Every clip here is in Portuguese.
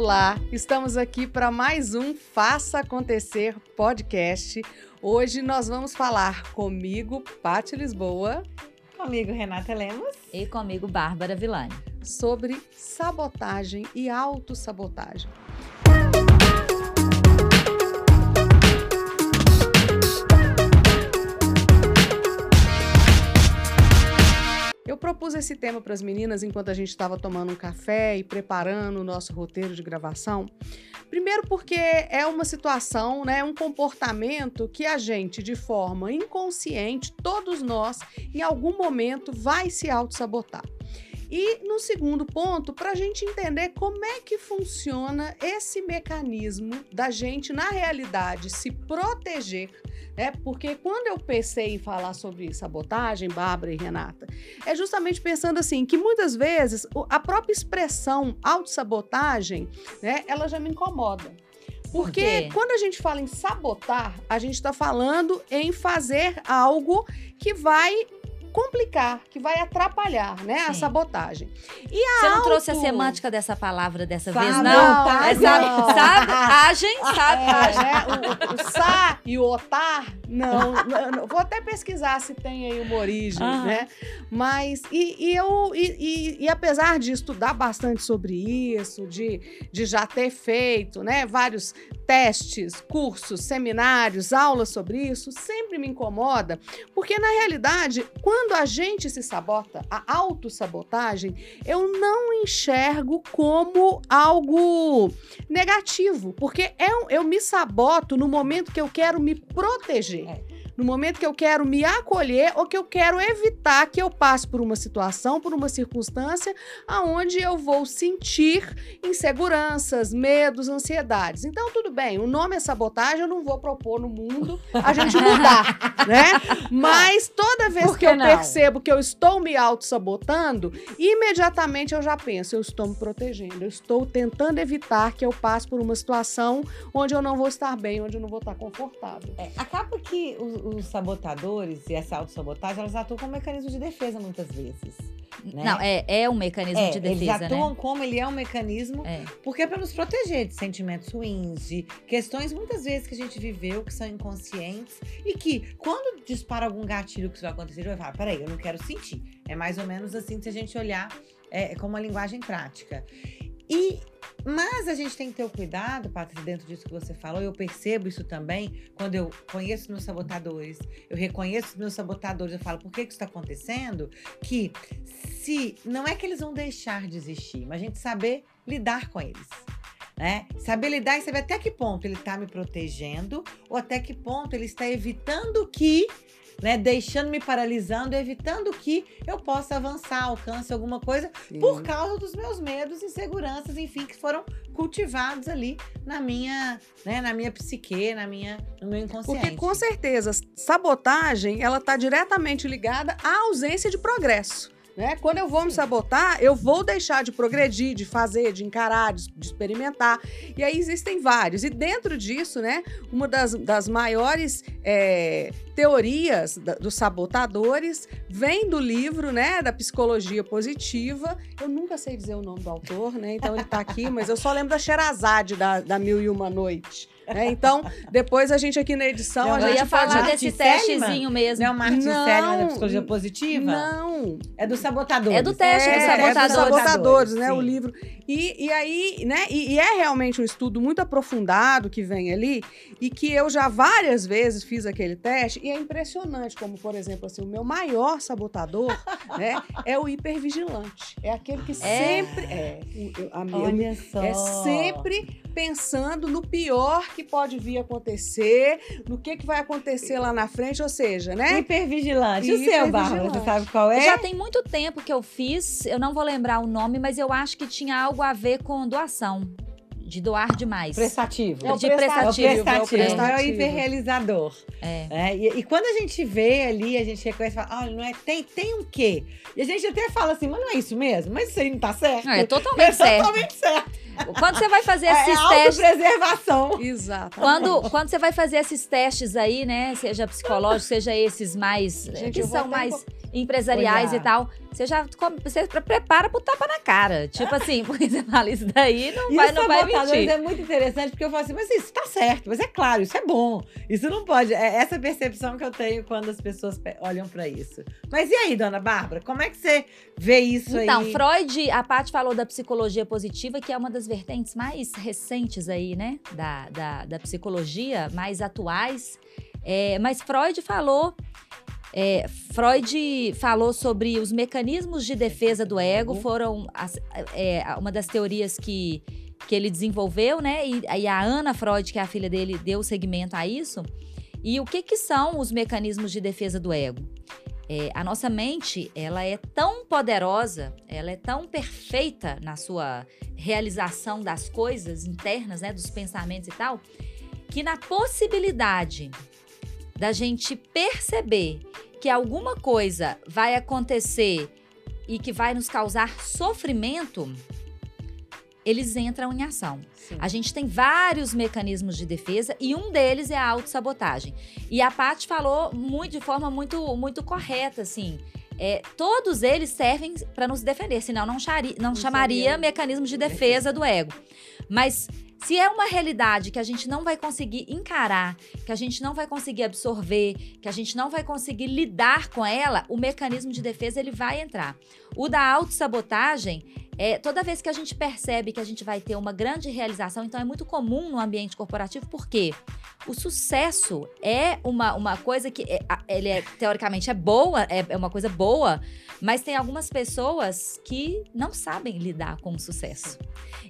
Olá, estamos aqui para mais um Faça Acontecer podcast. Hoje nós vamos falar comigo, Pati Lisboa. Comigo, Renata Lemos. E comigo, Bárbara Villani. Sobre sabotagem e autossabotagem. Esse tema para as meninas enquanto a gente estava tomando um café e preparando o nosso roteiro de gravação. Primeiro, porque é uma situação, né, um comportamento que a gente, de forma inconsciente, todos nós, em algum momento, vai se auto-sabotar. E no segundo ponto, para a gente entender como é que funciona esse mecanismo da gente, na realidade, se proteger né? Porque quando eu pensei em falar sobre sabotagem, Bárbara e Renata, é justamente pensando assim, que muitas vezes a própria expressão autossabotagem, né, ela já me incomoda. Porque Por quando a gente fala em sabotar, a gente está falando em fazer algo que vai complicar, que vai atrapalhar, né, Sim. a sabotagem. E a Você não auto... trouxe a semântica dessa palavra dessa vez, não? não é, sabe, sabe, agem, sabe, é, né? o, o, sa e o otar, não, não, Vou até pesquisar se tem aí uma origem, ah. né? Mas, e, e eu, e, e, e, apesar de estudar bastante sobre isso, de, de já ter feito, né, vários testes, cursos, seminários, aulas sobre isso, sempre me incomoda, porque na realidade, quando quando a gente se sabota, a autossabotagem, eu não enxergo como algo negativo, porque eu, eu me saboto no momento que eu quero me proteger. É no momento que eu quero me acolher ou que eu quero evitar que eu passe por uma situação, por uma circunstância aonde eu vou sentir inseguranças, medos, ansiedades. Então, tudo bem, o nome é sabotagem, eu não vou propor no mundo a gente mudar, né? Mas toda vez que, que eu não? percebo que eu estou me auto-sabotando, imediatamente eu já penso, eu estou me protegendo, eu estou tentando evitar que eu passe por uma situação onde eu não vou estar bem, onde eu não vou estar confortável. É, acaba que os, os sabotadores e essa autossabotagem, elas atuam como mecanismo de defesa muitas vezes. Né? Não, é, é um mecanismo é, de defesa. Eles atuam né? como ele é um mecanismo, é. porque é para nos proteger de sentimentos ruins, de questões muitas vezes que a gente viveu, que são inconscientes, e que quando dispara algum gatilho que isso vai acontecer, gente vai falar: peraí, eu não quero sentir. É mais ou menos assim se a gente olhar é, como uma linguagem prática. E mas a gente tem que ter o cuidado, Patrícia, dentro disso que você falou, eu percebo isso também, quando eu conheço meus sabotadores, eu reconheço meus sabotadores, eu falo, por que, que isso está acontecendo? Que se não é que eles vão deixar de existir, mas a gente saber lidar com eles. Né? Saber lidar e saber até que ponto ele está me protegendo ou até que ponto ele está evitando que né? Deixando me paralisando, evitando que eu possa avançar, alcance alguma coisa Sim. por causa dos meus medos, inseguranças, enfim, que foram cultivados ali na minha, né, na minha psique, na minha, no meu inconsciente. Porque com certeza, sabotagem, ela está diretamente ligada à ausência de progresso. Né? Quando eu vou me sabotar, eu vou deixar de progredir, de fazer, de encarar, de, de experimentar. E aí existem vários. E dentro disso, né, uma das, das maiores é, teorias da, dos sabotadores vem do livro, né, da psicologia positiva. Eu nunca sei dizer o nome do autor, né? Então ele está aqui, mas eu só lembro da Sherazade da, da Mil e Uma Noite. É, então, depois a gente aqui na edição. Não, a gente ia falar desse testezinho mesmo. Não é o Martin não, Seligman da psicologia positiva? Não. É do sabotadores. É do teste é, dos sabotadores. É dos sabotadores, né? Sim. O livro. E, e aí, né? E, e, é realmente um estudo muito aprofundado que vem ali e que eu já várias vezes fiz aquele teste e é impressionante, como, por exemplo, assim, o meu maior sabotador, né? É o hipervigilante. É aquele que é. sempre. É, a minha, Olha só. É sempre pensando no pior que pode vir a acontecer, no que, que vai acontecer lá na frente, ou seja, né? Hipervigilante. O seu, Bárbara, você sabe qual é? Já tem muito tempo que eu fiz, eu não vou lembrar o nome, mas eu acho que tinha algo a ver com doação de doar demais. Prestativo. É o de prestativo. É o prestativo. É o, É o hiperrealizador. É. é e, e, quando a gente vê ali, a gente reconhece e fala, olha, não é, tem, tem um quê? E a gente até fala assim, mas não é isso mesmo? Mas isso aí não tá certo? Não, é totalmente é certo. totalmente certo. Quando você vai fazer é, esses é testes. preservação. Exato. Quando, quando você vai fazer esses testes aí, né? Seja psicológico, seja esses mais. Gente, que são mais. Empresariais Olhar. e tal, você já você prepara pro tapa na cara. Tipo assim, porque você fala isso daí, não E vai, não vai sabotadores mentir. é muito interessante, porque eu falo assim, mas isso tá certo, mas é claro, isso é bom. Isso não pode. É essa percepção que eu tenho quando as pessoas pe- olham pra isso. Mas e aí, dona Bárbara, como é que você vê isso Então, aí? Freud, a Paty falou da psicologia positiva, que é uma das vertentes mais recentes aí, né? Da, da, da psicologia, mais atuais. É, mas Freud falou. É, Freud falou sobre os mecanismos de defesa do ego, foram as- é, uma das teorias que, que ele desenvolveu, né? E, e a Ana Freud, que é a filha dele, deu segmento a isso. E o que, que são os mecanismos de defesa do ego? É, a nossa mente, ela é tão poderosa, ela é tão perfeita na sua realização das coisas internas, né, dos pensamentos e tal, que na possibilidade da gente perceber que alguma coisa vai acontecer e que vai nos causar sofrimento, eles entram em ação. Sim. A gente tem vários mecanismos de defesa e um deles é a autossabotagem. E a Paty falou muito, de forma muito, muito correta, assim. É, todos eles servem para nos defender, senão não, chari- não Não chamaria seria mecanismos de defesa do ego. Mas se é uma realidade que a gente não vai conseguir encarar, que a gente não vai conseguir absorver, que a gente não vai conseguir lidar com ela, o mecanismo de defesa ele vai entrar. O da autossabotagem é, toda vez que a gente percebe que a gente vai ter uma grande realização, então é muito comum no ambiente corporativo, porque o sucesso é uma, uma coisa que é, ele é, teoricamente é boa, é, é uma coisa boa, mas tem algumas pessoas que não sabem lidar com o sucesso.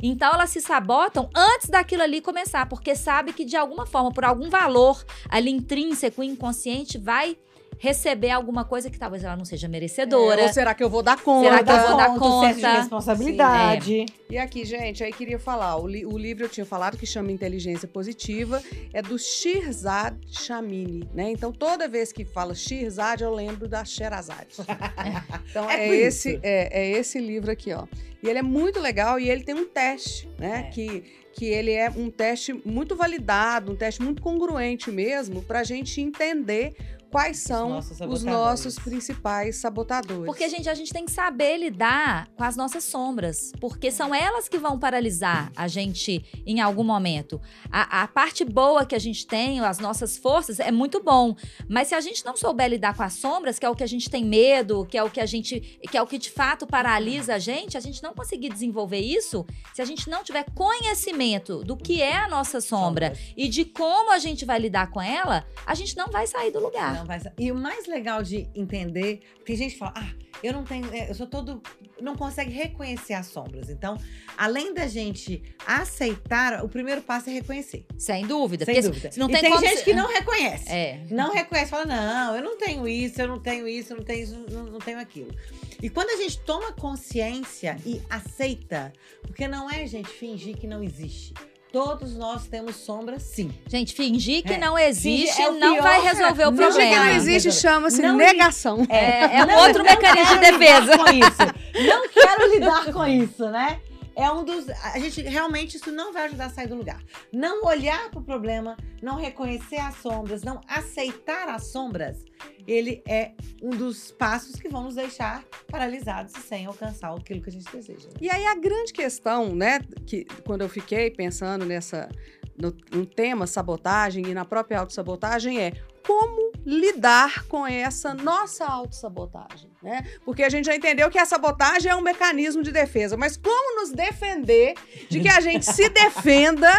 Então elas se sabotam antes daquilo ali começar, porque sabe que de alguma forma, por algum valor ali intrínseco, inconsciente, vai receber alguma coisa que talvez ela não seja merecedora. É, ou será que eu vou dar conta? Será que eu vou dar senso de conta? responsabilidade. E aqui, gente, aí queria falar, o, li- o livro eu tinha falado que chama Inteligência Positiva, é do Shirzad Shamini, né? Então, toda vez que fala Shirzad, eu lembro da Sherazade. Então, É é, esse, é, é esse livro aqui, ó. E ele é muito legal e ele tem um teste, né? É. Que, que ele é um teste muito validado, um teste muito congruente mesmo, pra gente entender quais são nossos os nossos principais sabotadores. Porque, gente, a gente tem que saber lidar com as nossas sombras. Porque são elas que vão paralisar a gente em algum momento. A, a parte boa que a gente tem, as nossas forças, é muito bom. Mas se a gente não souber lidar com as sombras, que é o que a gente tem medo, que é o que a gente. que é o que de fato paralisa a gente, a gente não conseguir desenvolver isso se a gente não tiver conhecimento do que é a nossa sombra e de como a gente vai lidar com ela, a gente não vai sair do lugar. Não vai E o mais legal de entender, tem gente que fala, ah, eu não tenho, é, eu sou todo, não consegue reconhecer as sombras. Então, além da gente aceitar, o primeiro passo é reconhecer. Sem dúvida. Sem dúvida. se não e tem, tem como gente se- que não reconhece. É. Não reconhece, fala, não, eu não tenho isso, eu não tenho isso, eu não tenho isso, não, não tenho aquilo. E quando a gente toma consciência e aceita, porque não é, gente, fingir que não existe. Todos nós temos sombras, sim. Gente, fingir que É. não existe é não pior, vai resolver o Não Fingir que problema. não existe chama-se negação. É, é um outro não mecanismo de quero defesa. lidar com isso. Não quero lidar com isso, né? É um dos. A gente realmente isso não vai ajudar a sair do lugar. Não olhar para o problema, não reconhecer as sombras, não aceitar as sombras, ele é um dos passos que vão nos deixar paralisados e sem alcançar aquilo que a gente deseja. E aí a grande questão, né, que quando eu fiquei pensando nessa no, no tema sabotagem e na própria autossabotagem é como lidar com essa nossa autossabotagem, né? Porque a gente já entendeu que a sabotagem é um mecanismo de defesa, mas como nos defender de que a gente se defenda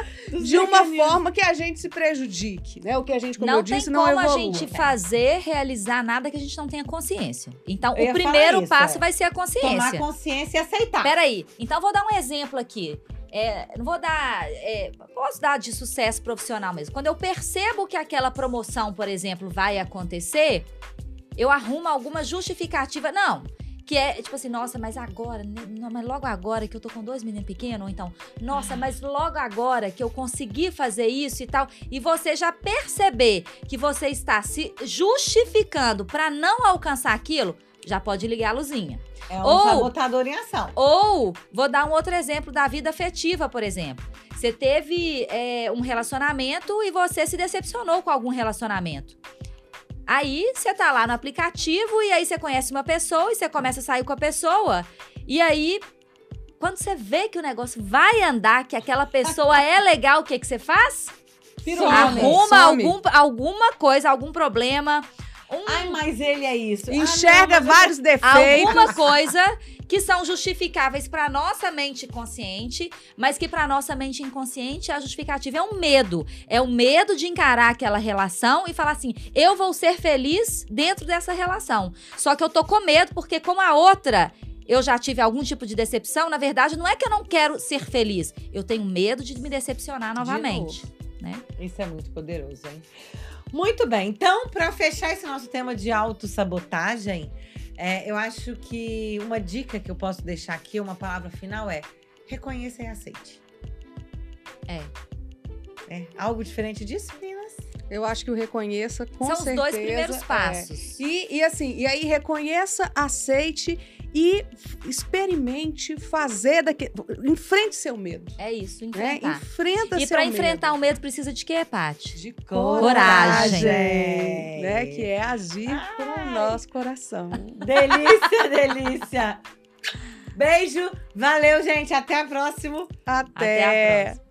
de uma forma que a gente se prejudique, né? O que a gente, como Não eu tem disse, não como a gente fazer, realizar nada que a gente não tenha consciência. Então, Eu o primeiro isso, passo é. vai ser a Tomar consciência. consciência e aceitar. Peraí, então vou dar um exemplo aqui. É, não vou dar. é, posso dar de sucesso profissional mesmo. Quando eu percebo que aquela promoção, por exemplo, vai acontecer, eu arrumo alguma justificativa. Não. Que é tipo assim, nossa, mas agora, né, não, mas logo agora que eu tô com dois meninos pequenos, ou então, nossa, mas logo agora que eu consegui fazer isso e tal, e você já perceber que você está se justificando para não alcançar aquilo, já pode ligar a luzinha. É um Ou- sabotador em ação. Ou, vou dar um outro exemplo da vida afetiva, por exemplo. Você teve é, um relacionamento e você se decepcionou com algum relacionamento. Aí você tá lá no aplicativo e aí você conhece uma pessoa e você começa a sair com a pessoa. E aí, quando você vê que o negócio vai andar, que aquela pessoa é legal, o que, que você faz? Some. Arruma Some. algum, alguma coisa, algum problema. Um, Ai, mas ele é isso. Ah, Enxerga não, mas vários defeitos. alguma coisa que são justificáveis para nossa mente consciente, mas que para nossa mente inconsciente a justificativa é um medo. É o medo de encarar aquela relação e falar assim: eu vou ser feliz dentro dessa relação. Só que eu tô com medo porque com a outra eu já tive algum tipo de decepção, na verdade não é que eu não quero ser feliz, eu tenho medo de me decepcionar novamente, né? Isso é muito poderoso, hein? Muito bem. Então, para fechar esse nosso tema de autossabotagem, é, eu acho que uma dica que eu posso deixar aqui, uma palavra final é reconheça e aceite. É. É. Algo diferente disso, meninas? Eu acho que o reconheça com São certeza. os dois primeiros é. passos. E, e assim, e aí reconheça, aceite e experimente fazer daqui. Enfrente seu medo. É isso, Né? enfrentar. Enfrenta E seu para medo. enfrentar o medo precisa de quê, Paty? de Coragem. coragem, né? Que é agir com o Ai. nosso coração. Delícia, delícia. Beijo, valeu, gente. Até a próxima. Até a Até. próxima.